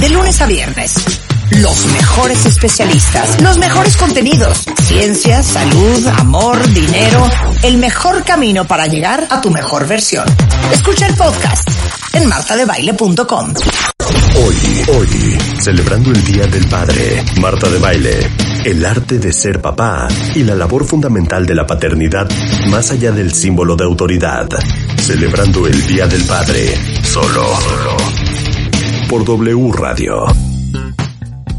De lunes a viernes. Los mejores especialistas, los mejores contenidos, ciencia, salud, amor, dinero, el mejor camino para llegar a tu mejor versión. Escucha el podcast en martadebaile.com. Hoy, hoy, celebrando el Día del Padre, Marta de Baile, el arte de ser papá y la labor fundamental de la paternidad más allá del símbolo de autoridad. Celebrando el Día del Padre, solo, solo. Por W Radio.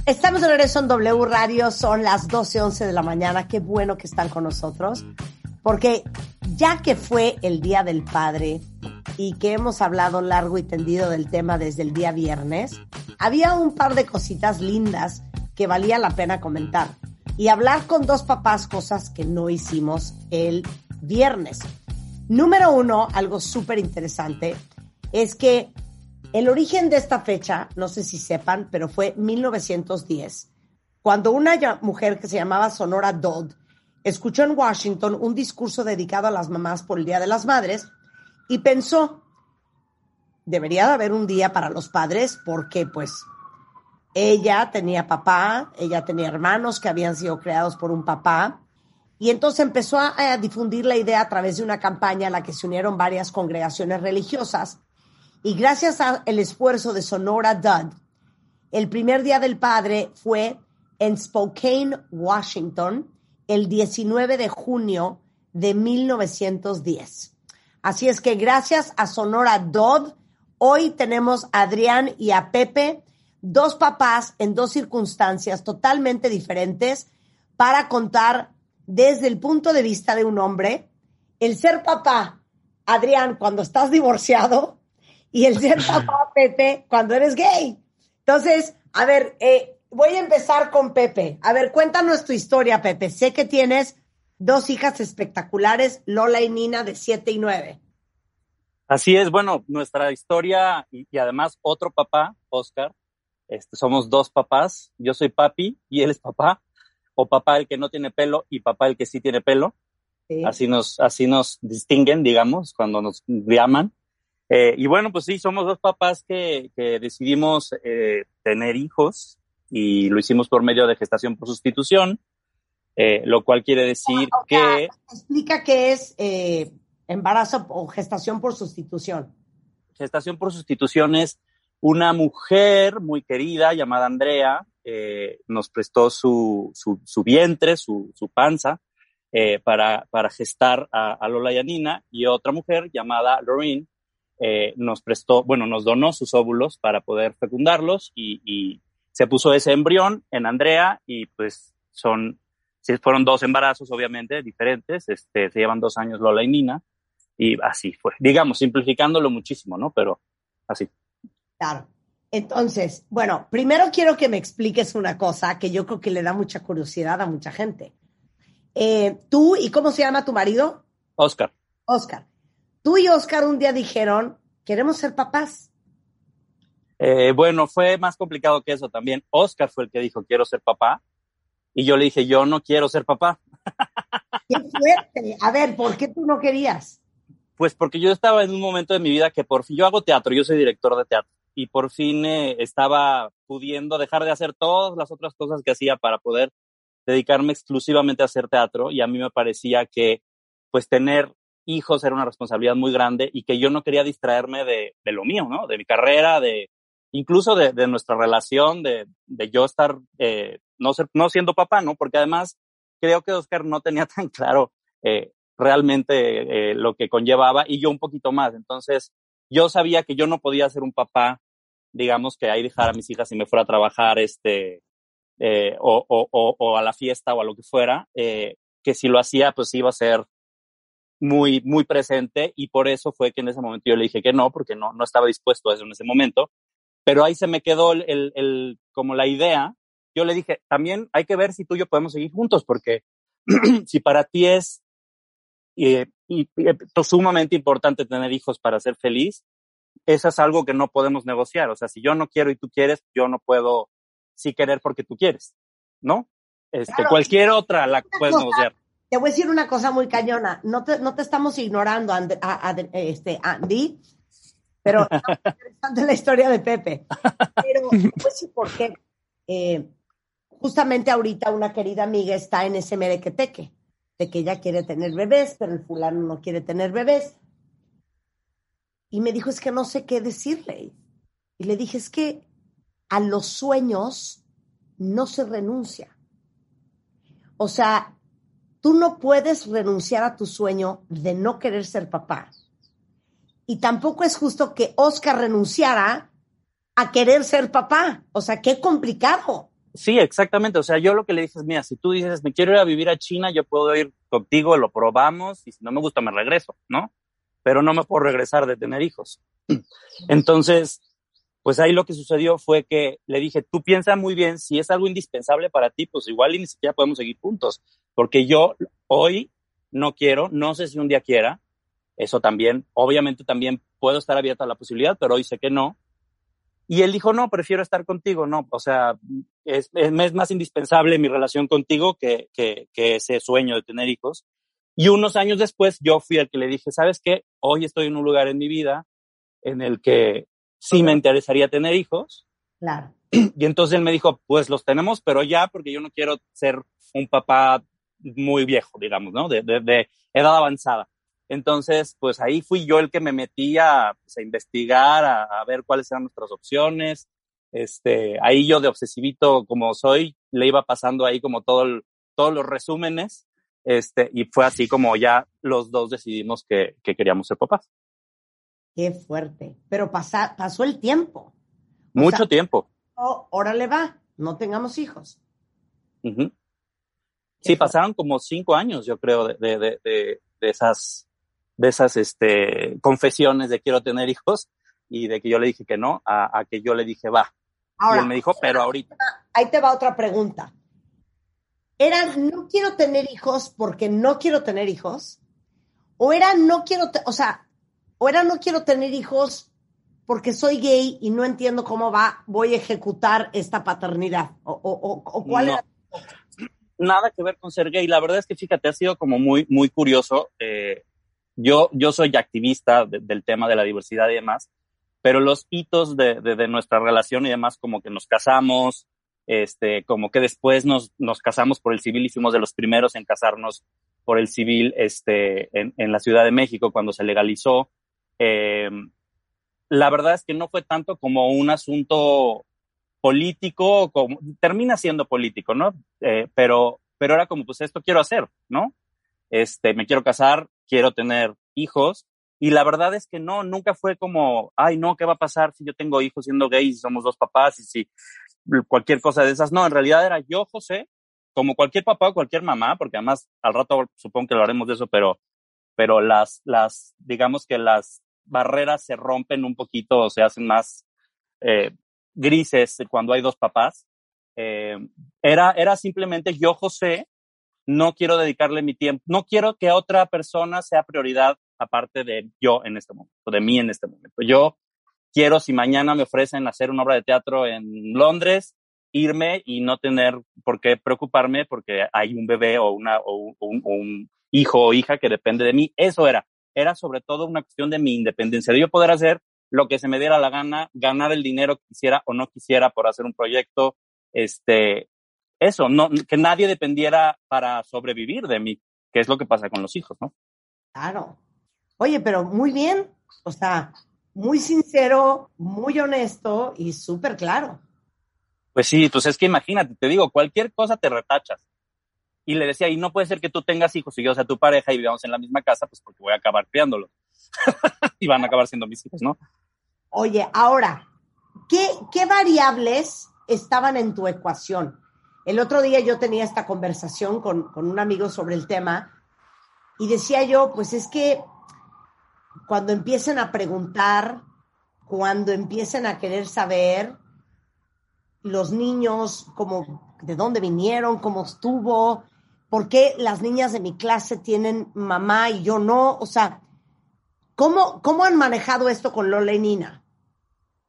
Estamos en W Radio, son las 12.11 de la mañana. Qué bueno que están con nosotros, porque ya que fue el Día del Padre y que hemos hablado largo y tendido del tema desde el día viernes, había un par de cositas lindas que valía la pena comentar y hablar con dos papás cosas que no hicimos el viernes. Número uno, algo súper interesante, es que el origen de esta fecha, no sé si sepan, pero fue 1910, cuando una mujer que se llamaba Sonora Dodd escuchó en Washington un discurso dedicado a las mamás por el Día de las Madres y pensó, debería de haber un día para los padres porque pues ella tenía papá, ella tenía hermanos que habían sido creados por un papá y entonces empezó a, a difundir la idea a través de una campaña a la que se unieron varias congregaciones religiosas y gracias al esfuerzo de Sonora Dudd, el primer Día del Padre fue en Spokane, Washington, el 19 de junio de 1910. Así es que gracias a Sonora Dodd, hoy tenemos a Adrián y a Pepe, dos papás en dos circunstancias totalmente diferentes para contar desde el punto de vista de un hombre el ser papá, Adrián, cuando estás divorciado, y el ser papá Pepe cuando eres gay. Entonces, a ver, eh, voy a empezar con Pepe. A ver, cuéntanos tu historia, Pepe. Sé que tienes dos hijas espectaculares, Lola y Nina, de 7 y 9. Así es, bueno, nuestra historia y, y además otro papá, Oscar. Este, somos dos papás. Yo soy papi y él es papá. O papá el que no tiene pelo y papá el que sí tiene pelo. Sí. Así nos, así nos distinguen, digamos, cuando nos llaman. Eh, y bueno, pues sí, somos dos papás que, que decidimos eh, tener hijos y lo hicimos por medio de gestación por sustitución, eh, lo cual quiere decir O que Explica qué es embarazo o gestación por sustitución. gestación por sustitución es una mujer muy querida llamada Andrea, eh, nos prestó su, su, su vientre, su, su panza, eh, para, para gestar a, a Lola y a Nina, y otra mujer llamada Lorraine eh, nos prestó, bueno, nos donó sus óvulos para poder fecundarlos y, y se puso ese embrión en Andrea y pues son, sí, fueron dos embarazos obviamente diferentes, este, se llevan dos años Lola y Nina y así fue, digamos, simplificándolo muchísimo, ¿no? Pero así. Claro. Entonces, bueno, primero quiero que me expliques una cosa que yo creo que le da mucha curiosidad a mucha gente. Eh, tú, ¿y cómo se llama tu marido? Oscar. Oscar. Tú y Oscar un día dijeron, queremos ser papás. Eh, bueno, fue más complicado que eso también. Oscar fue el que dijo, quiero ser papá. Y yo le dije, yo no quiero ser papá. ¡Qué fuerte! A ver, ¿por qué tú no querías? Pues porque yo estaba en un momento de mi vida que por fin, yo hago teatro, yo soy director de teatro. Y por fin eh, estaba pudiendo dejar de hacer todas las otras cosas que hacía para poder dedicarme exclusivamente a hacer teatro. Y a mí me parecía que, pues, tener hijos era una responsabilidad muy grande y que yo no quería distraerme de, lo mío, ¿no? De mi carrera, de incluso de, de nuestra relación, de, de yo estar, eh, no, ser, no siendo papá, ¿no? Porque además creo que Oscar no tenía tan claro eh, realmente eh, lo que conllevaba y yo un poquito más. Entonces, yo sabía que yo no podía ser un papá, digamos, que ahí dejara a mis hijas y me fuera a trabajar, este, eh, o, o, o, o, a la fiesta o a lo que fuera, eh, que si lo hacía, pues iba a ser muy, muy presente y por eso fue que en ese momento yo le dije que no, porque no, no estaba dispuesto a eso en ese momento. Pero ahí se me quedó el, el, el como la idea. Yo le dije, también hay que ver si tú y yo podemos seguir juntos, porque si para ti es eh, y, y, sumamente importante tener hijos para ser feliz, eso es algo que no podemos negociar. O sea, si yo no quiero y tú quieres, yo no puedo sí querer porque tú quieres, ¿no? Este, Claro. cualquier otra la puedes negociar. Te voy a decir una cosa muy cañona. No te, no te estamos ignorando, And- a- a- este, Andy. Pero interesante la historia de Pepe. Pero, pues sí, porque eh, justamente ahorita una querida amiga está en ese merequeteque, de que ella quiere tener bebés, pero el fulano no quiere tener bebés. Y me dijo, es que no sé qué decirle. Y le dije, es que a los sueños no se renuncia. O sea, tú no puedes renunciar a tu sueño de no querer ser papá. Y tampoco es justo que Oscar renunciara a querer ser papá. O sea, qué complicado. Sí, exactamente. O sea, yo lo que le dije es, mira, si tú dices, me quiero ir a vivir a China, yo puedo ir contigo, lo probamos, y si no me gusta, me regreso, ¿no? Pero no me puedo regresar de tener hijos. Entonces, pues ahí lo que sucedió fue que le dije, tú piensa muy bien, si es algo indispensable para ti, pues igual y ni siquiera podemos seguir juntos, porque yo hoy no quiero, no sé si un día quiera, eso también, obviamente también puedo estar abierto a la posibilidad, pero hoy sé que no. Y él dijo, no, prefiero estar contigo, no, o sea, es, es más indispensable mi relación contigo que, que, que ese sueño de tener hijos. Y unos años después yo fui el que le dije, ¿sabes qué? Hoy estoy en un lugar en mi vida en el que sí me interesaría tener hijos. Claro. Y entonces él me dijo, pues los tenemos, pero ya, porque yo no quiero ser un papá muy viejo, digamos, ¿no? De, de, de edad avanzada. Entonces, pues ahí fui yo el que me metí a, pues, a investigar, a, a, ver cuáles eran nuestras opciones. Este, ahí yo de obsesivito como soy, le iba pasando ahí como todo el, todos los resúmenes. Este, y fue así como ya los dos decidimos que, que queríamos ser papás. Qué fuerte. Pero pasa, pasó el tiempo. Mucho sea, tiempo. Oh, órale va, no tengamos hijos. Uh -huh. Sí, pasaron como cinco años, yo creo, de, de, de, de, esas, de esas este, confesiones de quiero tener hijos y de que yo le dije que no, a, a que yo le dije va. Ahora, y él me dijo, pero ahorita. Ahí te va otra pregunta. ¿Era no quiero tener hijos porque no quiero tener hijos? ¿O era no quiero, o sea, o era no quiero tener hijos porque soy gay y no entiendo cómo va, voy a ejecutar esta paternidad? ¿O, o, o cuál no. era? Nada que ver con ser gay. La verdad es que fíjate, ha sido como muy, muy curioso. Eh, yo, yo soy activista de, del tema de la diversidad y demás, pero los hitos de, de, de, nuestra relación y demás, como que nos casamos, este, como que después nos, nos casamos por el civil y fuimos de los primeros en casarnos por el civil este, en, en la Ciudad de México cuando se legalizó. Eh, la verdad es que no fue tanto como un asunto político, como, termina siendo político, ¿no? Eh, pero, pero era como, pues esto quiero hacer, ¿no? Este, me quiero casar, quiero tener hijos, y la verdad es que no, nunca fue como, ay, no, ¿qué va a pasar si yo tengo hijos siendo gay y somos dos papás y si cualquier cosa de esas? No, en realidad era yo, José, como cualquier papá o cualquier mamá, porque además al rato supongo que lo haremos de eso, pero, pero las, las, digamos que las barreras se rompen un poquito o se hacen más eh, grises cuando hay dos papás. Eh, era, era simplemente yo, José, no quiero dedicarle mi tiempo, no quiero que otra persona sea prioridad aparte de yo en este momento, de mí en este momento. Yo quiero, si mañana me ofrecen hacer una obra de teatro en Londres, irme y no tener por qué preocuparme porque hay un bebé o, una, o, un, o un hijo o hija que depende de mí. Eso era. Era sobre todo una cuestión de mi independencia, de yo poder hacer lo que se me diera la gana, ganar el dinero que quisiera o no quisiera por hacer un proyecto, este, eso, no, que nadie dependiera para sobrevivir de mí, que es lo que pasa con los hijos, ¿no? Claro. Oye, pero muy bien, o sea, muy sincero, muy honesto y súper claro. Pues sí, pues es que imagínate, te digo, cualquier cosa te retachas. Y le decía, y no puede ser que tú tengas hijos y yo sea tu pareja y vivamos en la misma casa, pues porque voy a acabar criándolos. y van a acabar siendo mis hijos, ¿no? Oye, ahora, ¿qué, ¿qué variables estaban en tu ecuación? El otro día yo tenía esta conversación con, con un amigo sobre el tema y decía yo, pues es que cuando empiecen a preguntar, cuando empiecen a querer saber, los niños, como de dónde vinieron, cómo estuvo, por qué las niñas de mi clase tienen mamá y yo no, o sea, ¿cómo, cómo han manejado esto con Lola y Nina?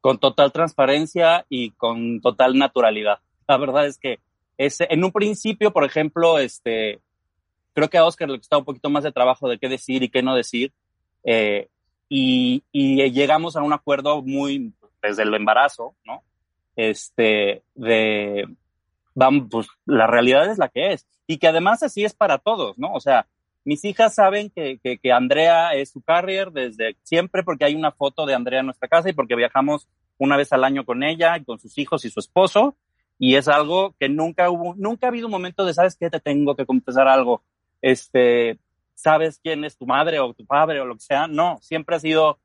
Con total transparencia y con total naturalidad. La verdad es que es, en un principio, por ejemplo, este, creo que a Oscar le costaba un poquito más de trabajo de qué decir y qué no decir. Eh, y, y llegamos a un acuerdo muy desde el embarazo, ¿no? Este, de, vamos, pues la realidad es la que es. Y que además así es para todos, ¿no? O sea, mis hijas saben que, que, que, Andrea es su carrier desde siempre porque hay una foto de Andrea en nuestra casa y porque viajamos una vez al año con ella y con sus hijos y su esposo. Y es algo que nunca hubo, nunca ha habido un momento de, ¿sabes qué? Te tengo que confesar algo. Este, ¿sabes quién es tu madre o tu padre o lo que sea? No, siempre ha sido,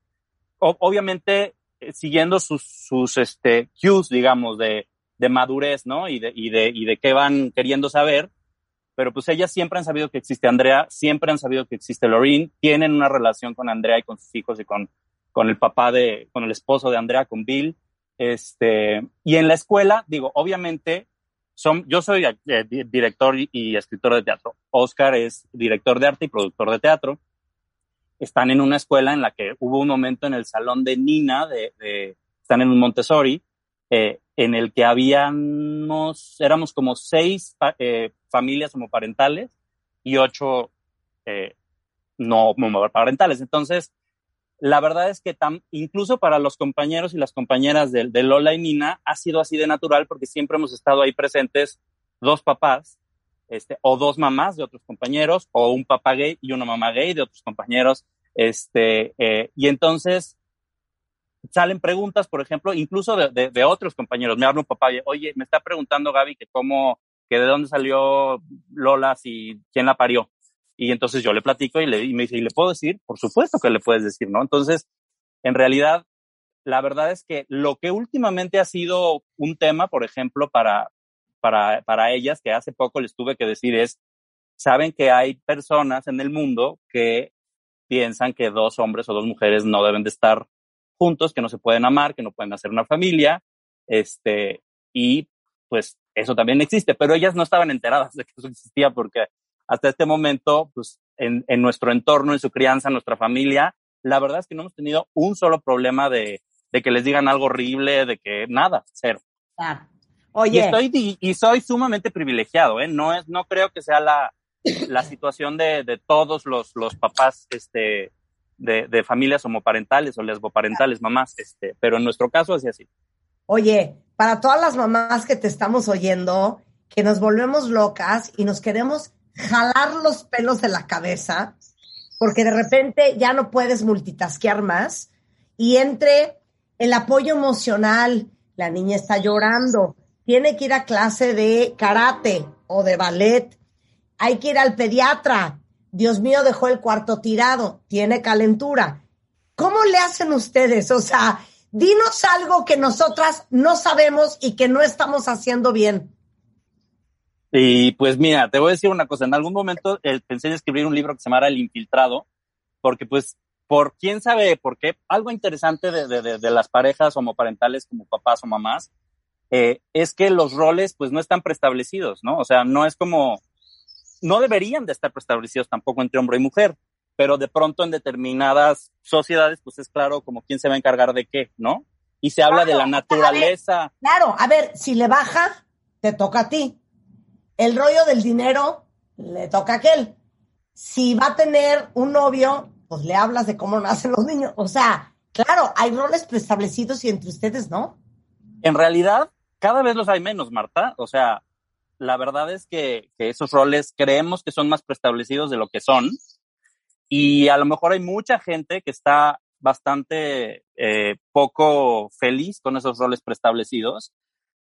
obviamente, eh, siguiendo sus, sus, este, cues, digamos, de, de madurez, ¿no? Y de, y de, y de qué van queriendo saber pero pues ellas siempre han sabido que existe Andrea, siempre han sabido que existe Lorraine, tienen una relación con Andrea y con sus hijos y con, con el papá de, con el esposo de Andrea, con Bill. Este, y en la escuela, digo, obviamente, son, yo soy eh, director y, escritor de teatro. Oscar es director de arte y productor de teatro. Están en una escuela en la que hubo un momento en el salón de Nina, de, de están en un Montessori, eh, en el que habíamos, éramos como seis eh, familias homoparentales y ocho eh, no homoparentales. Entonces, la verdad es que incluso para los compañeros y las compañeras de, Lola y Nina ha sido así de natural porque siempre hemos estado ahí presentes dos papás este, o dos mamás de otros compañeros o un papá gay y una mamá gay de otros compañeros. Este, eh, y entonces salen preguntas, por ejemplo, incluso de, de, otros compañeros. Me habla un papá, oye, me está preguntando Gaby que cómo, que de dónde salió Lola, si quién la parió. Y entonces yo le platico y, le, y me dice, ¿y le puedo decir? Por supuesto que le puedes decir, ¿no? Entonces, en realidad, la verdad es que lo que últimamente ha sido un tema, por ejemplo, para, para, para ellas, que hace poco les tuve que decir es, saben que hay personas en el mundo que piensan que dos hombres o dos mujeres no deben de estar juntos, que no se pueden amar, que no pueden hacer una familia, este, y pues eso también existe, pero ellas no estaban enteradas de que eso existía porque hasta este momento, pues en, en nuestro entorno, en su crianza, en nuestra familia, la verdad es que no hemos tenido un solo problema de, de que les digan algo horrible, de que nada, cero. Oye. Y, estoy, y, soy sumamente privilegiado, ¿eh? No, es, no creo que sea la, la situación de, de todos los, los papás este, de, de familias homoparentales o lesboparentales, mamás, este, pero en nuestro caso es así. Oye, para todas las mamás que te estamos oyendo, que nos volvemos locas y nos queremos jalar los pelos de la cabeza, porque de repente ya no puedes multitasquear más, y entre el apoyo emocional, la niña está llorando, tiene que ir a clase de karate o de ballet, hay que ir al pediatra, Dios mío, dejó el cuarto tirado, tiene calentura. ¿Cómo le hacen ustedes? O sea, dinos algo que nosotras no sabemos y que no estamos haciendo bien. Y pues mira, te voy a decir una cosa. En algún momento pensé en escribir un libro que se llamara El Infiltrado, porque pues, por quién sabe por qué, algo interesante de, de, de las parejas homoparentales como papás o mamás, eh, es que los roles pues no están preestablecidos, ¿no? O sea, no es como, no deberían de estar preestablecidos tampoco entre hombre y mujer pero de pronto en determinadas sociedades, pues es claro como quién se va a encargar de qué, ¿no? Y se habla de la naturaleza. claro, a ver, si le baja, te toca a ti. El rollo del dinero, le toca a aquel. Si va a tener un novio, pues le hablas de cómo nacen los niños. O sea, claro, hay roles preestablecidos y entre ustedes no. En realidad, cada vez los hay menos, Marta. O sea, la verdad es que, que esos roles creemos que son más preestablecidos de lo que son y a lo mejor hay mucha gente que está bastante eh, poco feliz con esos roles preestablecidos.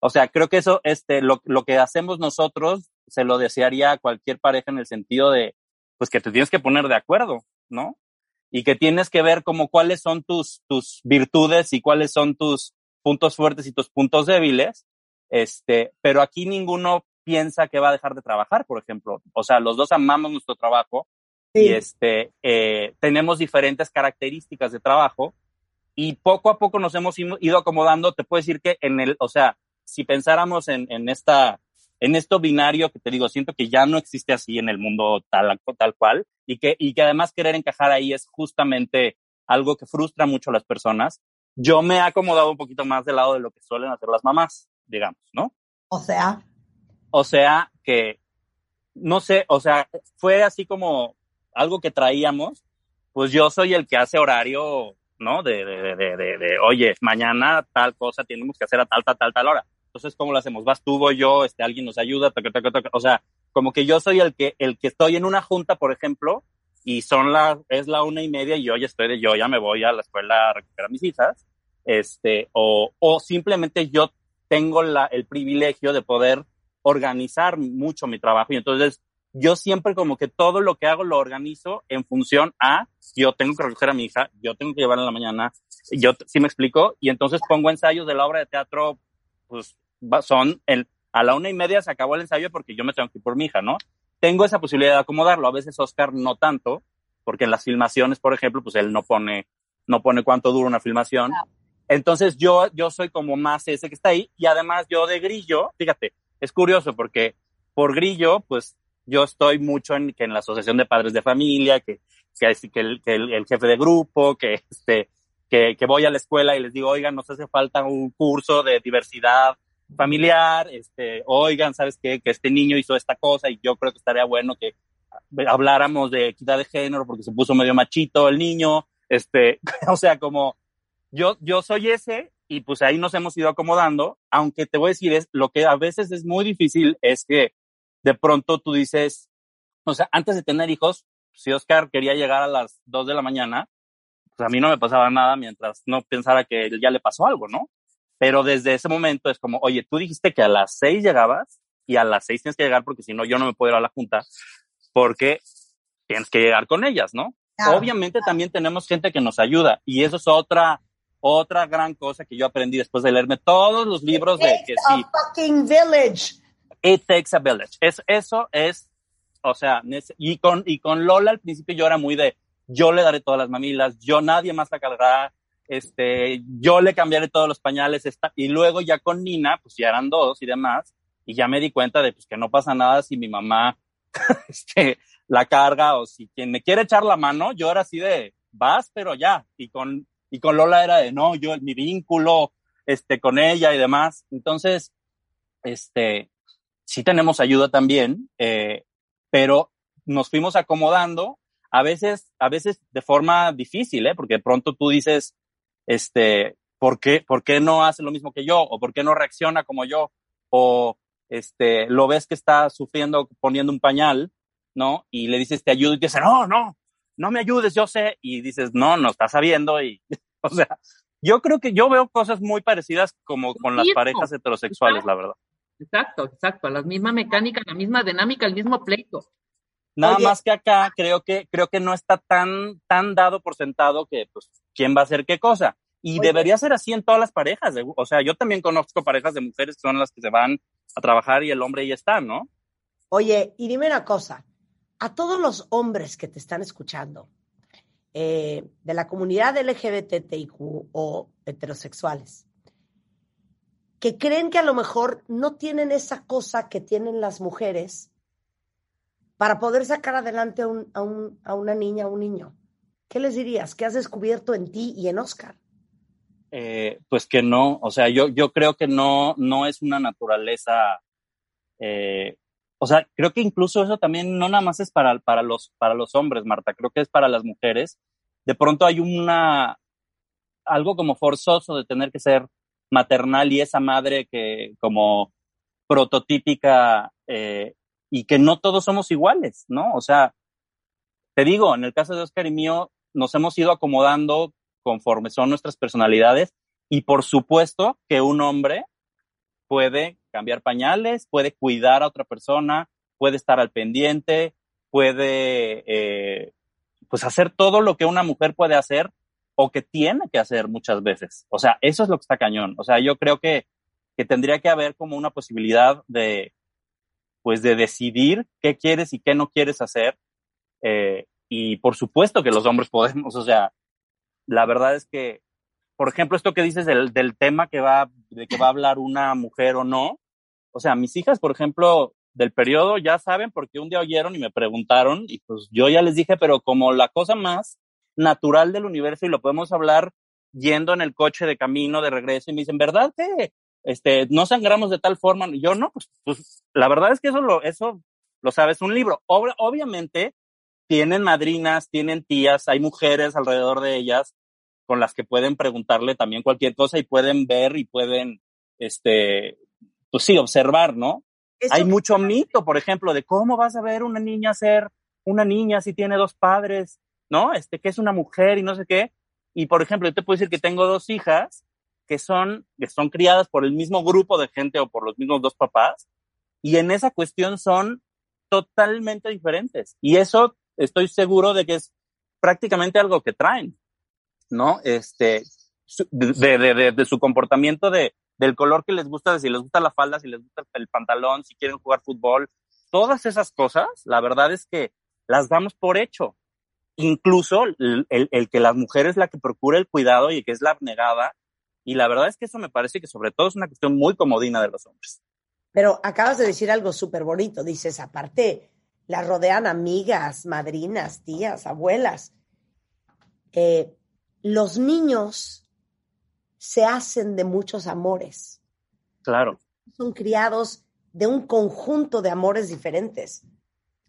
O sea, creo que eso, este, lo, lo que hacemos nosotros, se lo desearía a cualquier pareja en el sentido de, pues que te tienes que poner de acuerdo, ¿no? Y que tienes que ver como cuáles son tus, tus virtudes y cuáles son tus puntos fuertes y tus puntos débiles. Este, pero aquí ninguno piensa que va a dejar de trabajar, por ejemplo. O sea, los dos amamos nuestro trabajo, y este, eh, tenemos diferentes características de trabajo y poco a poco nos hemos ido acomodando. Te puedo decir que en el, o sea, si pensáramos en, en esta, en esto binario que te digo, siento que ya no existe así en el mundo tal, tal cual y que, y que además querer encajar ahí es justamente algo que frustra mucho a las personas. Yo me he acomodado un poquito más del lado de lo que suelen hacer las mamás, digamos, ¿no? O sea. O sea que, no sé, o sea, fue así como algo que traíamos pues yo soy el que hace horario, ¿no? De, de, de, de, oye, mañana tal cosa tenemos que hacer a tal, tal, tal, tal hora. Entonces, ¿cómo lo hacemos? ¿Vas tú, voy yo, este, alguien nos ayuda? Taca, taca, taca. O sea, como que yo soy el que, el que estoy en una junta, por ejemplo, y son la, es la una y media y yo ya estoy yo ya me voy a la escuela a recuperar mis hijas, este, o, o simplemente yo tengo la, el privilegio de poder organizar mucho mi trabajo y entonces yo siempre como que todo lo que hago lo organizo en función a yo tengo que recoger a mi hija, yo tengo que llevarla en la mañana, yo sí me explico, y entonces pongo ensayos de la obra de teatro, pues son el, a la una y media se acabó el ensayo porque yo me tengo que ir por mi hija, ¿no? Tengo esa posibilidad de acomodarlo, a veces Oscar no tanto, porque en las filmaciones, por ejemplo, pues él no pone, no pone cuánto dura una filmación. Entonces yo, yo soy como más ese que está ahí, y además yo de grillo, fíjate, es curioso porque por grillo, pues yo estoy mucho en, que en la asociación de padres de familia, que, que, el, que el, jefe de grupo, que, este, que voy a la escuela y les digo, oigan, nos hace falta un curso de diversidad familiar, este, oigan, ¿sabes qué? Que este niño hizo esta cosa y yo creo que estaría bueno que habláramos de equidad de género porque se puso medio machito el niño, este, o sea, como yo, yo soy ese y pues ahí nos hemos ido acomodando, aunque te voy a decir, es lo que a veces es muy difícil es que de pronto tú dices, o sea, antes de tener hijos, si Oscar quería llegar a las 2 de la mañana, pues a mí no me pasaba nada mientras no pensara que ya le pasó algo, ¿no? Pero desde ese momento es como, oye, tú dijiste que a las 6 llegabas y a las 6 tienes que llegar porque si no yo no me puedo ir a la junta porque tienes que llegar con ellas, ¿no? Claro, Obviamente claro. también tenemos gente que nos ayuda y eso es otra otra gran cosa que yo aprendí después de leerme todos los libros de que sí. fucking village. It takes a village. Es, eso es, o sea, y con, y con Lola al principio yo era muy de, yo le daré todas las mamilas, yo nadie más la cargará, este, yo le cambiaré todos los pañales, esta, y luego ya con Nina, pues ya eran dos y demás, y ya me di cuenta de pues que no pasa nada si mi mamá, este, la carga o si quien me quiere echar la mano, yo era así de, vas, pero ya, y con, y con Lola era de, no, yo, mi vínculo, este, con ella y demás, entonces, este, sí tenemos ayuda también, eh, pero nos fuimos acomodando, a veces, a veces de forma difícil, ¿eh? porque de pronto tú dices, este, ¿por qué, ¿por qué no hace lo mismo que yo? ¿O por qué no reacciona como yo? O, este, lo ves que está sufriendo poniendo un pañal, ¿no? Y le dices, te ayudo, y te dice, no, no, no me ayudes, yo sé. Y dices, no, no estás sabiendo. Y, o sea, yo creo que yo veo cosas muy parecidas como con las parejas heterosexuales, la verdad. Exacto, exacto, la misma mecánica, la misma dinámica, el mismo pleito. Nada Oye, más que acá creo que creo que no está tan tan dado por sentado que pues quién va a hacer qué cosa. Y Oye. debería ser así en todas las parejas. O sea, yo también conozco parejas de mujeres que son las que se van a trabajar y el hombre ahí está, ¿no? Oye, y dime una cosa, a todos los hombres que te están escuchando, eh, de la comunidad LGBTIQ o heterosexuales, que creen que a lo mejor no tienen esa cosa que tienen las mujeres para poder sacar adelante a, un, a, un, a una niña o un niño. ¿Qué les dirías? ¿Qué has descubierto en ti y en Oscar? Eh, pues que no, o sea, yo, yo creo que no, no es una naturaleza, eh, o sea, creo que incluso eso también no nada más es para, para, los, para los hombres, Marta, creo que es para las mujeres. De pronto hay una, algo como forzoso de tener que ser maternal y esa madre que como prototípica eh, y que no todos somos iguales, ¿no? O sea, te digo, en el caso de Oscar y mío, nos hemos ido acomodando conforme son nuestras personalidades y por supuesto que un hombre puede cambiar pañales, puede cuidar a otra persona, puede estar al pendiente, puede eh, pues hacer todo lo que una mujer puede hacer o que tiene que hacer muchas veces. O sea, eso es lo que está cañón. O sea, yo creo que, que tendría que haber como una posibilidad de, pues de decidir qué quieres y qué no quieres hacer. Eh, y por supuesto que los hombres podemos, o sea, la verdad es que, por ejemplo, esto que dices del, del tema que va, de que va a hablar una mujer o no, o sea, mis hijas, por ejemplo, del periodo ya saben porque un día oyeron y me preguntaron y pues yo ya les dije, pero como la cosa más natural del universo y lo podemos hablar yendo en el coche de camino, de regreso, y me dicen, ¿verdad que este, no sangramos de tal forma? Y yo no, pues, pues la verdad es que eso lo, eso lo sabes un libro. Ob obviamente, tienen madrinas, tienen tías, hay mujeres alrededor de ellas con las que pueden preguntarle también cualquier cosa y pueden ver y pueden, este, pues sí, observar, ¿no? Hay mucho mito, por ejemplo, de cómo vas a ver una niña ser una niña si tiene dos padres, ¿no? Este, que es una mujer y no sé qué. Y, por ejemplo, yo te puedo decir que tengo dos hijas que son, que son criadas por el mismo grupo de gente o por los mismos dos papás. Y en esa cuestión son totalmente diferentes. Y eso estoy seguro de que es prácticamente algo que traen, ¿no? Este, de, de, de, su comportamiento, de, del color que les gusta, si les gusta la falda, si les gusta el pantalón, si quieren jugar fútbol, todas esas cosas, la verdad es que las damos por hecho. Incluso el, el, que la mujer es la que procura el cuidado y que es la abnegada. Y la verdad es que eso me parece que sobre todo es una cuestión muy comodina de los hombres. Pero acabas de decir algo súper bonito. Dices, aparte, la rodean amigas, madrinas, tías, abuelas. Eh, los niños se hacen de muchos amores. Claro. Son criados de un conjunto de amores diferentes.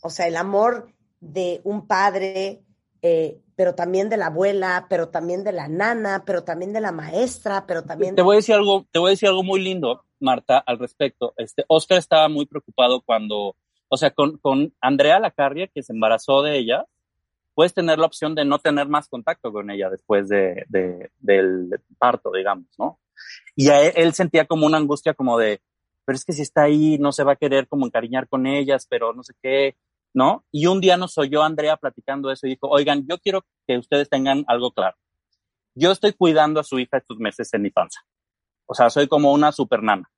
O sea, el amor de un padre, eh, pero también de la abuela, pero también de la nana, pero también de la maestra, pero también... Te voy a decir algo, te voy a decir algo muy lindo, Marta, al respecto. Este, Oscar estaba muy preocupado cuando o sea, con, con Andrea Lacarria, que se embarazó de ella, puedes tener la opción de no tener más contacto con ella después de, de, del parto, digamos, ¿no? Y a él, sentía como una angustia como de, pero es que si está ahí, no se va a querer como encariñar con ellas, pero no sé qué, ¿no? Y un día nos oyó Andrea platicando eso y dijo, oigan, yo quiero que ustedes tengan algo claro. Yo estoy cuidando a su hija estos meses en mi panza. O sea, soy como una super nana.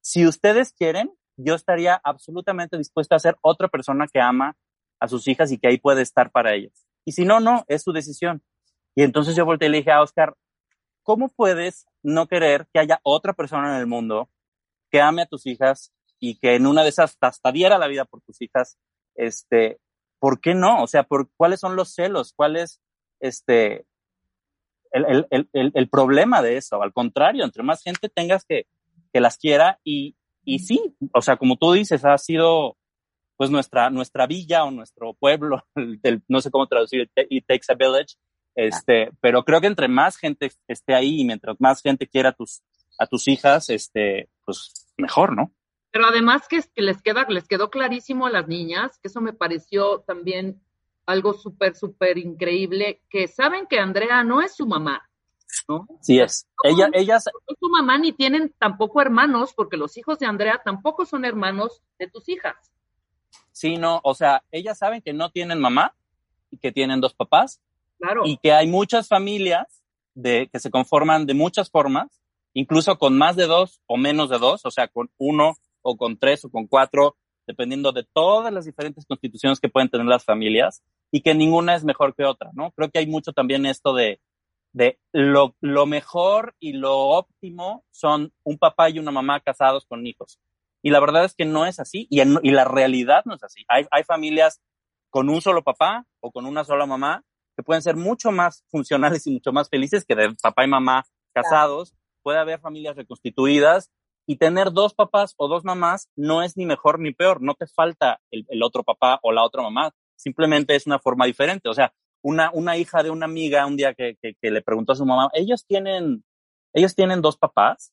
Si ustedes quieren, yo estaría absolutamente dispuesta a ser otra persona que ama a sus hijas y que ahí puede estar para ellas. Y si no, no, es su decisión. Y entonces yo volteé y le dije a Oscar, ¿cómo puedes no querer que haya otra persona en el mundo que ame a tus hijas y que en una de esas hasta diera la vida por tus hijas? Este, ¿por qué no? O sea, ¿por, ¿cuáles son los celos? ¿Cuál es este, el, el, el, el problema de eso? Al contrario, entre más gente tengas que, que las quiera y, y sí, o sea, como tú dices, ha sido pues nuestra, nuestra villa o nuestro pueblo, del, no sé cómo traducir, it takes a village, este, pero creo que entre más gente esté ahí y mientras más gente quiera a tus, a tus hijas, este, pues mejor, ¿no? Pero además que, que les queda, les quedó clarísimo a las niñas, que eso me pareció también algo súper, súper increíble, que saben que Andrea no es su mamá, ¿no? Sí es. Ella, ellas... No su mamá ni tienen tampoco hermanos, porque los hijos de Andrea tampoco son hermanos de tus hijas. Sí, no, o sea, ellas saben que no tienen mamá y que tienen dos papás. Claro. Y que hay muchas familias de, que se conforman de muchas formas, incluso con más de dos o menos de dos, o sea, con uno o con tres o con cuatro, dependiendo de todas las diferentes constituciones que pueden tener las familias y que ninguna es mejor que otra, ¿no? Creo que hay mucho también esto de, de lo, lo, mejor y lo óptimo son un papá y una mamá casados con hijos. Y la verdad es que no es así y, en, y la realidad no es así. Hay, hay, familias con un solo papá o con una sola mamá que pueden ser mucho más funcionales y mucho más felices que de papá y mamá casados. Claro. Puede haber familias reconstituidas y tener dos papás o dos mamás no es ni mejor ni peor. No te falta el, otro papá o la otra mamá. Simplemente es una forma diferente. O sea, una, una hija de una amiga un día que, que, que, le preguntó a su mamá, ellos tienen, ellos tienen dos papás.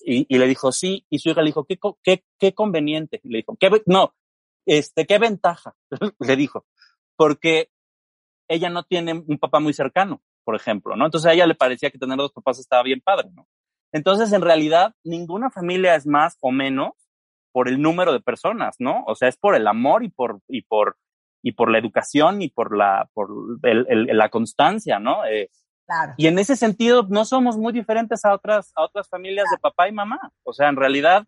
Y, y, le dijo, sí, y su hija le dijo, qué, qué, qué conveniente. Le dijo, ¿qué, no, este, qué ventaja, le dijo, porque ella no tiene un papá muy cercano, por ejemplo, ¿no? Entonces a ella le parecía que tener dos papás estaba bien padre, ¿no? Entonces, en realidad, ninguna familia es más o menos por el número de personas, ¿no? O sea, es por el amor y por, y por, y por la educación y por la, por el, el, la constancia, ¿no? Eh, claro. Y en ese sentido no somos muy diferentes a otras, a otras familias claro. de papá y mamá. O sea, en realidad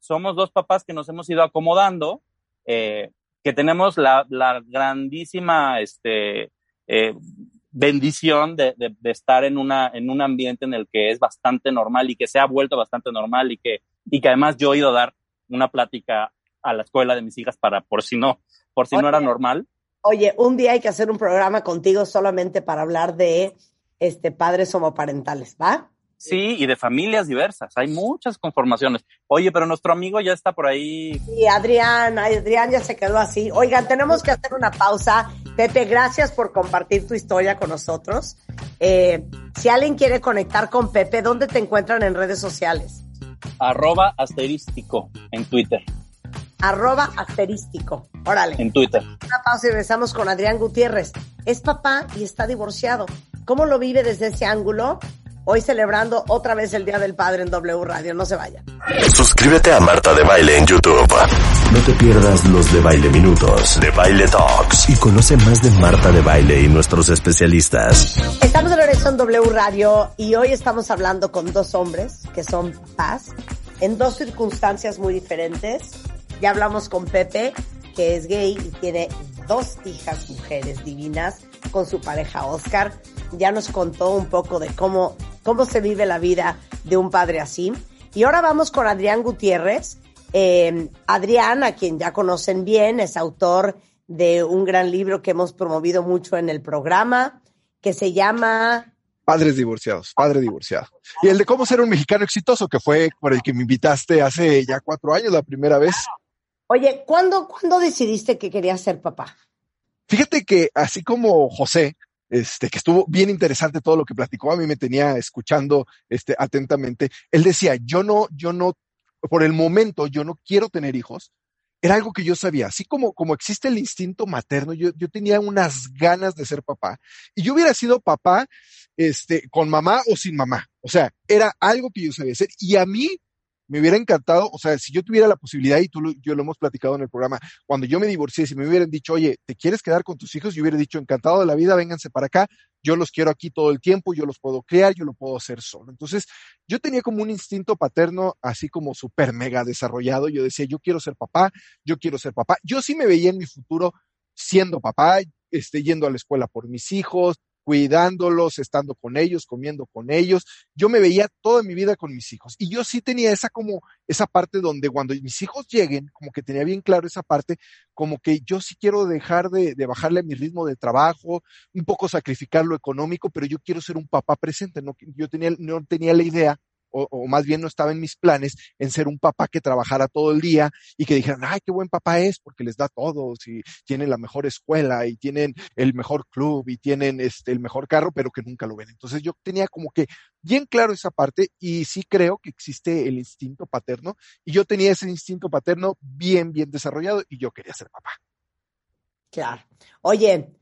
somos dos papás que nos hemos ido acomodando, eh, que tenemos la, la grandísima este, eh, bendición de, de, de, estar en, una, en un ambiente en el que es bastante normal y que se ha vuelto bastante normal y que, y que además yo he ido a dar una plática a la escuela de mis hijas para, por si no, por si oye, no era normal. Oye, un día hay que hacer un programa contigo solamente para hablar de este padres homoparentales, ¿va? Sí, y de familias diversas. Hay muchas conformaciones. Oye, pero nuestro amigo ya está por ahí. Sí, Adrián, Adrián ya se quedó así. Oigan, tenemos que hacer una pausa. Pepe, gracias por compartir tu historia con nosotros. Eh, si alguien quiere conectar con Pepe, ¿dónde te encuentran en redes sociales? Arroba asterístico en Twitter. Arroba asterístico. Órale. En Twitter. Una pausa y regresamos con Adrián Gutiérrez. Es papá y está divorciado. ¿Cómo lo vive desde ese ángulo? Hoy celebrando otra vez el Día del Padre en W Radio. No se vaya. Suscríbete a Marta de Baile en YouTube. No te pierdas los de Baile Minutos, de Baile Talks y conoce más de Marta de Baile y nuestros especialistas. Estamos de regreso en W Radio y hoy estamos hablando con dos hombres que son paz en dos circunstancias muy diferentes. Ya hablamos con Pepe, que es gay y tiene dos hijas mujeres divinas con su pareja Oscar. Ya nos contó un poco de cómo, cómo se vive la vida de un padre así. Y ahora vamos con Adrián Gutiérrez. Eh, Adrián, a quien ya conocen bien, es autor de un gran libro que hemos promovido mucho en el programa, que se llama Padres divorciados, padre divorciado. Y el de cómo ser un mexicano exitoso, que fue por el que me invitaste hace ya cuatro años, la primera vez. Oye, ¿cuándo, ¿cuándo decidiste que querías ser papá? Fíjate que así como José, este, que estuvo bien interesante todo lo que platicó, a mí me tenía escuchando, este, atentamente. Él decía, yo no, yo no, por el momento, yo no quiero tener hijos. Era algo que yo sabía. Así como, como existe el instinto materno, yo, yo tenía unas ganas de ser papá. Y yo hubiera sido papá, este, con mamá o sin mamá. O sea, era algo que yo sabía hacer. Y a mí me hubiera encantado, o sea, si yo tuviera la posibilidad, y tú lo, yo lo hemos platicado en el programa, cuando yo me divorcié, si me hubieran dicho, oye, ¿te quieres quedar con tus hijos? Yo hubiera dicho, encantado de la vida, vénganse para acá, yo los quiero aquí todo el tiempo, yo los puedo criar, yo lo puedo hacer solo. Entonces, yo tenía como un instinto paterno así como súper mega desarrollado. Yo decía, yo quiero ser papá, yo quiero ser papá. Yo sí me veía en mi futuro siendo papá, este, yendo a la escuela por mis hijos, cuidándolos, estando con ellos, comiendo con ellos. Yo me veía toda mi vida con mis hijos. Y yo sí tenía esa como, esa parte donde cuando mis hijos lleguen, como que tenía bien claro esa parte, como que yo sí quiero dejar de, de bajarle mi ritmo de trabajo, un poco sacrificar lo económico, pero yo quiero ser un papá presente. No, yo tenía, no tenía la idea o, más bien no estaba en mis planes en ser un papá que trabajara todo el día y que dijeran, ay, qué buen papá es porque les da todo, y tienen la mejor escuela y tienen el mejor club y tienen este, el mejor carro, pero que nunca lo ven. Entonces yo tenía como que bien claro esa parte y sí creo que existe el instinto paterno y yo tenía ese instinto paterno bien, bien desarrollado y yo quería ser papá. Claro. Oye,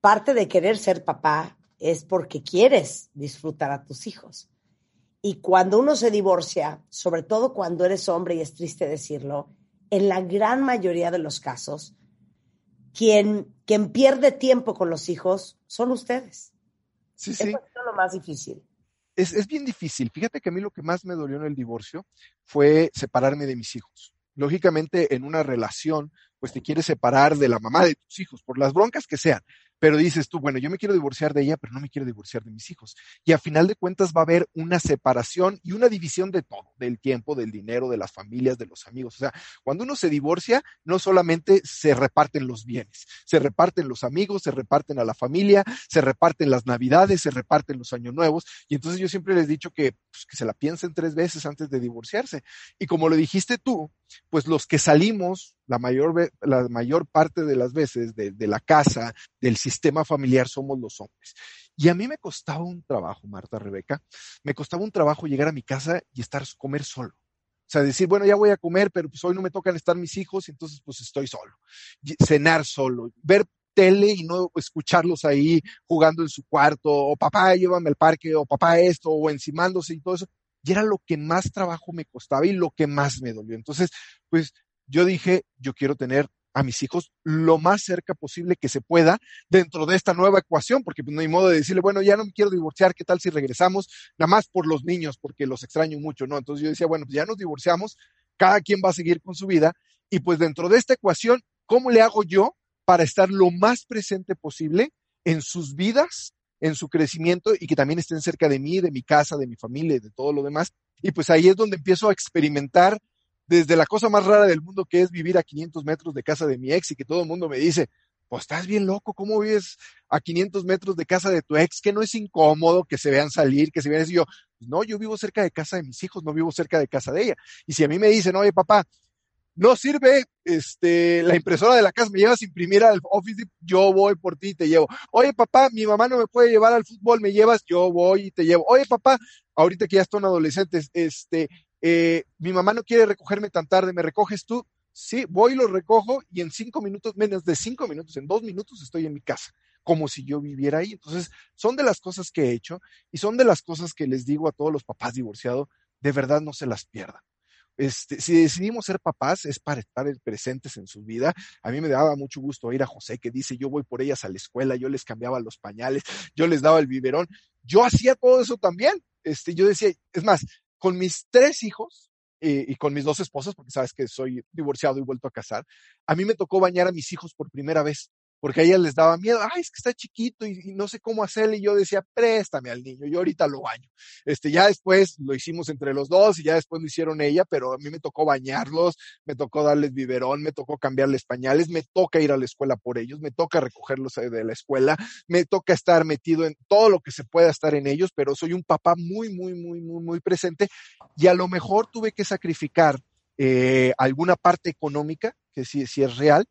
parte de querer ser papá es porque quieres disfrutar a tus hijos. Y cuando uno se divorcia, sobre todo cuando eres hombre, y es triste decirlo, en la gran mayoría de los casos, quien, quien pierde tiempo con los hijos son ustedes. Sí, sí. Es lo más difícil. Es, es bien difícil. Fíjate que a mí lo que más me dolió en el divorcio fue separarme de mis hijos. Lógicamente, en una relación, pues te quieres separar de la mamá de tus hijos, por las broncas que sean pero dices tú, bueno, yo me quiero divorciar de ella, pero no me quiero divorciar de mis hijos. Y a final de cuentas va a haber una separación y una división de todo, del tiempo, del dinero, de las familias, de los amigos. O sea, cuando uno se divorcia, no solamente se reparten los bienes, se reparten los amigos, se reparten a la familia, se reparten las navidades, se reparten los años nuevos. Y entonces yo siempre les he dicho que, pues, que se la piensen tres veces antes de divorciarse. Y como lo dijiste tú, pues los que salimos la mayor, la mayor parte de las veces de, la casa, del sistema familiar, somos los hombres. Y a mí me costaba un trabajo, Marta, Rebeca, me costaba un trabajo llegar a mi casa y estar, comer solo. O sea, decir, bueno, ya voy a comer, pero pues hoy no me tocan estar mis hijos, entonces pues estoy solo. Cenar solo, ver tele y no escucharlos ahí jugando en su cuarto, o papá, llévame al parque, o papá esto, o encimándose y todo eso. Y era lo que más trabajo me costaba y lo que más me dolió. Entonces, pues yo dije, yo quiero tener a mis hijos lo más cerca posible que se pueda dentro de esta nueva ecuación, porque pues, no hay modo de decirle, bueno, ya no me quiero divorciar, ¿qué tal si regresamos? Nada más por los niños, porque los extraño mucho, ¿no? Entonces yo decía, bueno, pues ya nos divorciamos, cada quien va a seguir con su vida, y pues dentro de esta ecuación, ¿cómo le hago yo para estar lo más presente posible en sus vidas, en su crecimiento y que también estén cerca de mí, de mi casa, de mi familia y de todo lo demás? Y pues ahí es donde empiezo a experimentar desde la cosa más rara del mundo que es vivir a 500 metros de casa de mi ex y que todo el mundo me dice, pues estás bien loco, ¿cómo vives a 500 metros de casa de tu ex? Que no es incómodo que se vean salir, que se vean. Yo, no, yo vivo cerca de casa de mis hijos, no vivo cerca de casa de ella. Y si a mí me dicen, oye, papá, no sirve este, la impresora de la casa, me llevas a imprimir al Office, yo voy por ti y te llevo. Oye, papá, mi mamá no me puede llevar al fútbol, me llevas, yo voy y te llevo. Oye, papá, ahorita que ya están adolescentes, este, eh, mi mamá no quiere recogerme tan tarde, ¿me recoges tú? Sí, voy y lo recojo y en cinco minutos, menos de cinco minutos, en dos minutos estoy en mi casa, como si yo viviera ahí. Entonces, son de las cosas que he hecho y son de las cosas que les digo a todos los papás divorciados, de verdad no se las pierdan. Este, si decidimos ser papás es para estar presentes en su vida. A mí me daba mucho gusto oír a José que dice, yo voy por ellas a la escuela, yo les cambiaba los pañales, yo les daba el biberón. Yo hacía todo eso también. Este, yo decía, es más, con mis tres hijos eh, y con mis dos esposas, porque sabes que soy divorciado y vuelto a casar, a mí me tocó bañar a mis hijos por primera vez porque a ella les daba miedo, ay, es que está chiquito y, no sé cómo hacerle, y yo decía, préstame al niño, yo ahorita lo baño. Este, ya después lo hicimos entre los dos y ya después lo hicieron ella, pero a mí me tocó bañarlos, me tocó darles biberón, me tocó cambiarles pañales, me toca ir a la escuela por ellos, me toca recogerlos de la escuela, me toca estar metido en todo lo que se pueda estar en ellos, pero soy un papá muy, muy, muy, muy, muy presente y a lo mejor tuve que sacrificar eh, alguna parte económica, que sí, sí es real,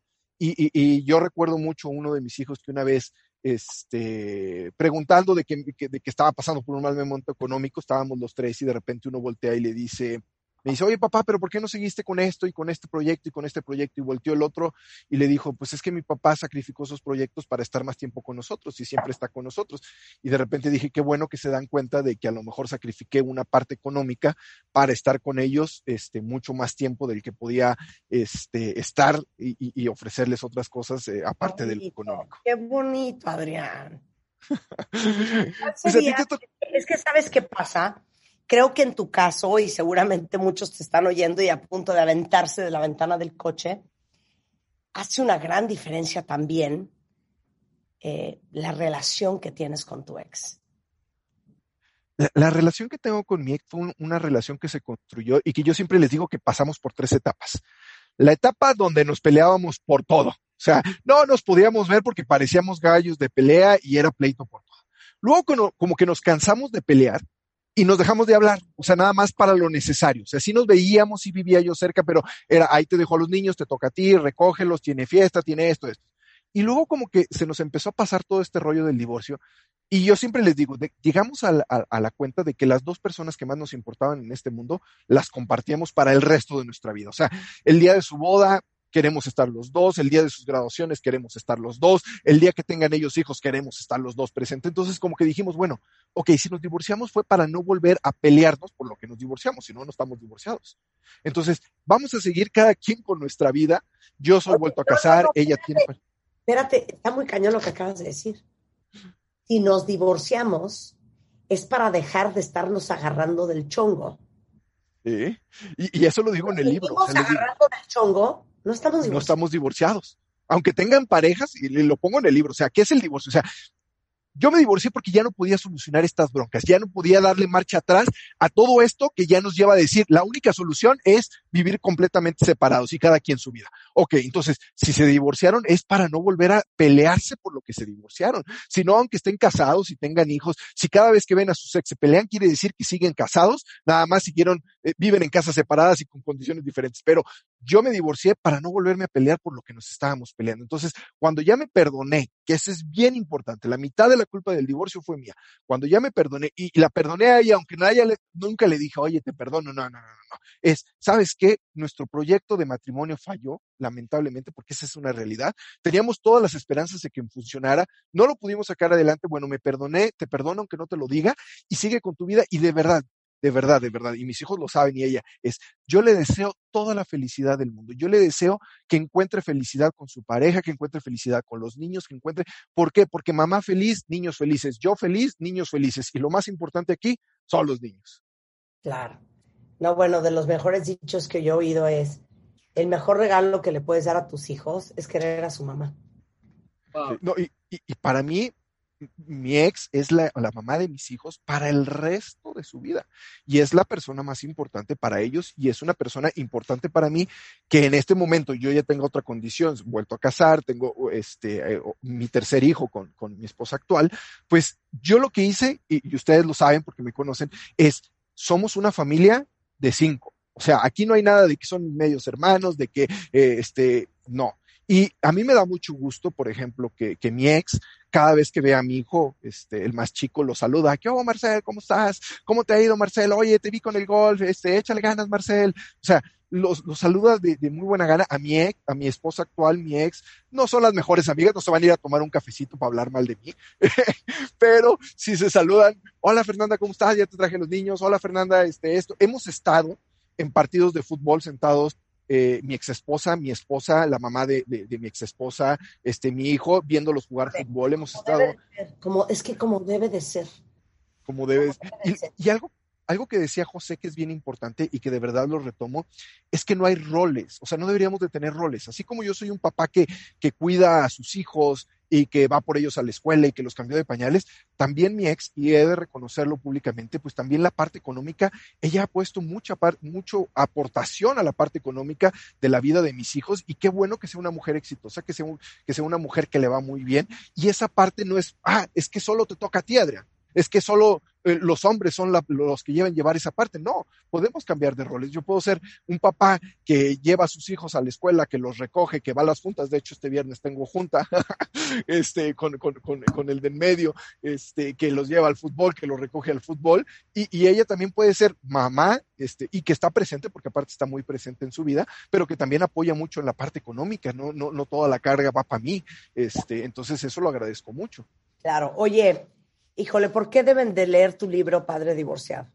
y, yo recuerdo mucho uno de mis hijos que una vez, este, preguntando de que, de que estaba pasando por un mal momento económico, estábamos los tres y de repente uno voltea y le dice, me dice, oye papá, pero ¿por qué no seguiste con esto y con este proyecto y con este proyecto? Y volteó el otro y le dijo, pues es que mi papá sacrificó esos proyectos para estar más tiempo con nosotros y siempre está con nosotros. Y de repente dije, qué bueno que se dan cuenta de que a lo mejor sacrifiqué una parte económica para estar con ellos este, mucho más tiempo del que podía este, estar y, ofrecerles otras cosas eh, aparte del económico. Qué bonito, Adrián. Pues es que sabes qué pasa Creo que en tu caso, y seguramente muchos te están oyendo y a punto de aventarse de la ventana del coche, hace una gran diferencia también eh, la relación que tienes con tu ex. La, relación que tengo con mi ex fue una relación que se construyó y que yo siempre les digo que pasamos por tres etapas. La etapa donde nos peleábamos por todo. O sea, no nos podíamos ver porque parecíamos gallos de pelea y era pleito por todo. Luego, como que nos cansamos de pelear y nos dejamos de hablar, o sea, nada más para lo necesario. O sea, sí nos veíamos y vivía yo cerca, pero era, ahí te dejo a los niños, te toca a ti, recógelos, tiene fiesta, tiene esto, esto. Y luego como que se nos empezó a pasar todo este rollo del divorcio. Y yo siempre les digo, llegamos a la, cuenta de que las dos personas que más nos importaban en este mundo las compartíamos para el resto de nuestra vida. O sea, el día de su boda, queremos estar los dos, el día de sus graduaciones queremos estar los dos, el día que tengan ellos hijos queremos estar los dos presentes. Entonces como que dijimos, bueno, ok, si nos divorciamos fue para no volver a pelearnos por lo que nos divorciamos, si no, no estamos divorciados. Entonces, vamos a seguir cada quien con nuestra vida. Yo soy vuelto a casar, ella tiene... Espérate, está muy cañón lo que acabas de decir. Si nos divorciamos, es para dejar de estarnos agarrando del chongo. ¿Sí? Y, eso lo digo en el libro. agarrando del chongo, no estamos divorciados. No estamos divorciados. Aunque tengan parejas, y lo pongo en el libro, o sea, ¿qué es el divorcio? O sea, yo me divorcié porque ya no podía solucionar estas broncas, ya no podía darle marcha atrás a todo esto que ya nos lleva a decir, la única solución es vivir completamente separados y cada quien su vida. Ok, entonces, si se divorciaron es para no volver a pelearse por lo que se divorciaron, sino aunque estén casados y tengan hijos, si cada vez que ven a su ex se pelean, quiere decir que siguen casados, nada más siguieron, eh, viven en casas separadas y con condiciones diferentes, pero yo me divorcié para no volverme a pelear por lo que nos estábamos peleando. Entonces, cuando ya me perdoné, que eso es bien importante, la mitad de la culpa del divorcio fue mía. Cuando ya me perdoné y, la perdoné a ella, aunque nadie nunca le dije, oye, te perdono, no, no, no, no, es, ¿sabes qué? Nuestro proyecto de matrimonio falló, lamentablemente, porque esa es una realidad. Teníamos todas las esperanzas de que funcionara, no lo pudimos sacar adelante, bueno, me perdoné, te perdono aunque no te lo diga y sigue con tu vida y de verdad, de verdad, de verdad, y mis hijos lo saben y ella, es, yo le deseo toda la felicidad del mundo. Yo le deseo que encuentre felicidad con su pareja, que encuentre felicidad con los niños, que encuentre, ¿por qué? Porque mamá feliz, niños felices, yo feliz, niños felices. Y lo más importante aquí son los niños. Claro. No, bueno, de los mejores dichos que yo he oído es, el mejor regalo que le puedes dar a tus hijos es querer a su mamá. No, y, y para mí, mi ex es la, mamá de mis hijos para el resto de su vida y es la persona más importante para ellos y es una persona importante para mí que en este momento yo ya tengo otra condición, vuelto a casar, tengo este, eh, mi tercer hijo con, con, mi esposa actual, pues yo lo que hice, y, y ustedes lo saben porque me conocen, es somos una familia de cinco. O sea, aquí no hay nada de que son medios hermanos, de que, eh, este, no. Y a mí me da mucho gusto, por ejemplo, que, que, mi ex, cada vez que ve a mi hijo, este, el más chico, lo saluda. ¿Qué hago, Marcel? ¿Cómo estás? ¿Cómo te ha ido, Marcel? Oye, te vi con el golf, este, échale ganas, Marcel. O sea, los, los saluda de, de, muy buena gana. A mi ex, a mi esposa actual, mi ex, no son las mejores amigas, no se van a ir a tomar un cafecito para hablar mal de mí. Pero si se saludan, hola Fernanda, ¿cómo estás? Ya te traje los niños. Hola Fernanda, este, esto. Hemos estado en partidos de fútbol sentados eh, mi ex esposa, mi esposa, la mamá de, de, de, mi ex esposa, este, mi hijo, viéndolos jugar fútbol, hemos como estado. Como, es que como debe de ser. Como debe, como debe de ser. Y, y, algo, algo que decía José que es bien importante y que de verdad lo retomo, es que no hay roles, o sea, no deberíamos de tener roles. Así como yo soy un papá que, que cuida a sus hijos y que va por ellos a la escuela y que los cambió de pañales, también mi ex, y he de reconocerlo públicamente, pues también la parte económica, ella ha puesto mucha parte, mucho aportación a la parte económica de la vida de mis hijos y qué bueno que sea una mujer exitosa, que sea, que sea una mujer que le va muy bien y esa parte no es, ah, es que solo te toca a ti, Adrián es que solo eh, los hombres son la, los que llevan llevar esa parte. No, podemos cambiar de roles. Yo puedo ser un papá que lleva a sus hijos a la escuela, que los recoge, que va a las juntas. De hecho, este viernes tengo junta este, con, con, con, con el del medio, este, que los lleva al fútbol, que los recoge al fútbol. Y, y, ella también puede ser mamá este, y que está presente, porque aparte está muy presente en su vida, pero que también apoya mucho en la parte económica. No, no, no toda la carga va para mí. Este, entonces, eso lo agradezco mucho. Claro. Oye, híjole, ¿por qué deben de leer tu libro Padre Divorciado?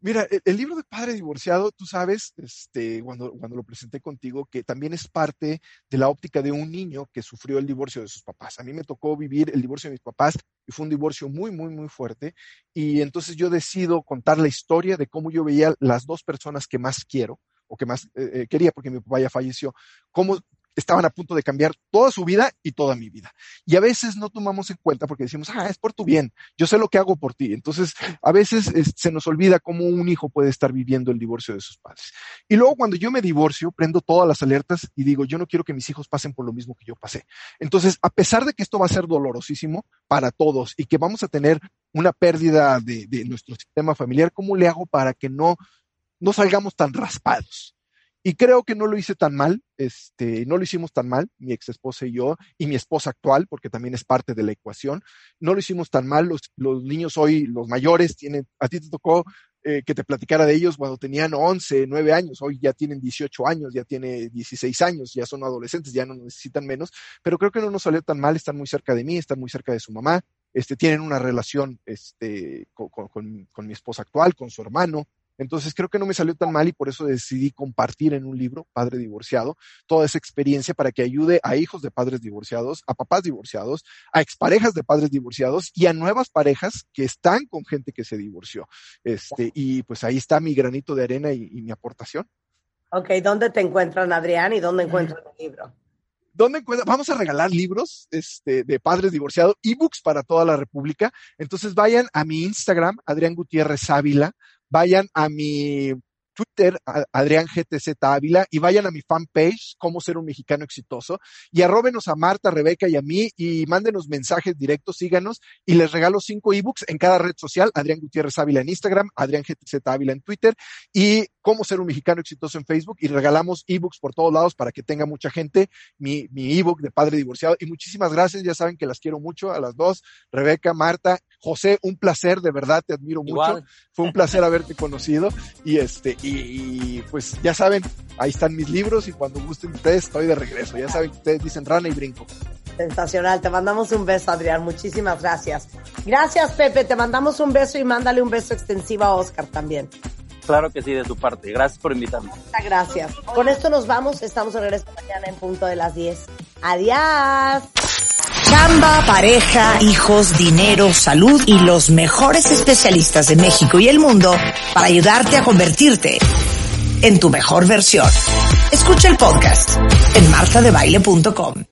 Mira, el, el, libro de Padre Divorciado, tú sabes, este, cuando, cuando lo presenté contigo, que también es parte de la óptica de un niño que sufrió el divorcio de sus papás. A mí me tocó vivir el divorcio de mis papás y fue un divorcio muy, muy, muy fuerte. Y entonces yo decido contar la historia de cómo yo veía las dos personas que más quiero o que más eh, quería, porque mi papá ya falleció, cómo estaban a punto de cambiar toda su vida y toda mi vida. Y a veces no tomamos en cuenta porque decimos, ah, es por tu bien, yo sé lo que hago por ti. Entonces, a veces es, se nos olvida cómo un hijo puede estar viviendo el divorcio de sus padres. Y luego cuando yo me divorcio, prendo todas las alertas y digo, yo no quiero que mis hijos pasen por lo mismo que yo pasé. Entonces, a pesar de que esto va a ser dolorosísimo para todos y que vamos a tener una pérdida de, de nuestro sistema familiar, ¿cómo le hago para que no, no salgamos tan raspados? Y creo que no lo hice tan mal, este, no lo hicimos tan mal, mi ex esposa y yo, y mi esposa actual, porque también es parte de la ecuación, no lo hicimos tan mal, los, los niños hoy, los mayores, tienen, a ti te tocó eh, que te platicara de ellos cuando tenían 11, 9 años, hoy ya tienen 18 años, ya tiene 16 años, ya son adolescentes, ya no necesitan menos, pero creo que no nos salió tan mal, están muy cerca de mí, están muy cerca de su mamá, este, tienen una relación este, con, con, con mi esposa actual, con su hermano, entonces creo que no me salió tan mal y por eso decidí compartir en un libro, Padre Divorciado, toda esa experiencia para que ayude a hijos de padres divorciados, a papás divorciados, a exparejas de padres divorciados y a nuevas parejas que están con gente que se divorció. Este, y pues ahí está mi granito de arena y, y mi aportación. Ok, ¿dónde te encuentran, Adrián, y dónde encuentran el libro? ¿Dónde? Vamos a regalar libros este, de padres divorciados, ebooks para toda la República. Entonces vayan a mi Instagram, Adrián Gutiérrez Ávila, vayan a mi Twitter, Adrián GTZ Ávila, y vayan a mi fanpage, Cómo ser un mexicano exitoso, y arróbenos a Marta, Rebeca y a mí, y mándenos mensajes directos, síganos, y les regalo cinco ebooks en cada red social, Adrián Gutiérrez Ávila en Instagram, Adrián GTZ Ávila en Twitter, y Cómo ser un mexicano exitoso en Facebook, y regalamos ebooks por todos lados para que tenga mucha gente mi, mi ebook de padre divorciado. Y muchísimas gracias, ya saben que las quiero mucho a las dos, Rebeca, Marta, José, un placer, de verdad, te admiro Igual. mucho. Fue un placer haberte conocido, y este, y, y, pues ya saben, ahí están mis libros y cuando gusten ustedes estoy de regreso. Ya saben que ustedes dicen rana y brinco. Sensacional, te mandamos un beso Adrián, muchísimas gracias. Gracias Pepe, te mandamos un beso y mándale un beso extensivo a Oscar también. Claro que sí, de tu parte. Gracias por invitarme. Muchas gracias. Con esto nos vamos, estamos de regreso mañana en punto de las 10. Adiós. Chamba, pareja, hijos, dinero, salud y los mejores especialistas de México y el mundo para ayudarte a convertirte en tu mejor versión. Escucha el podcast en martadebaile.com.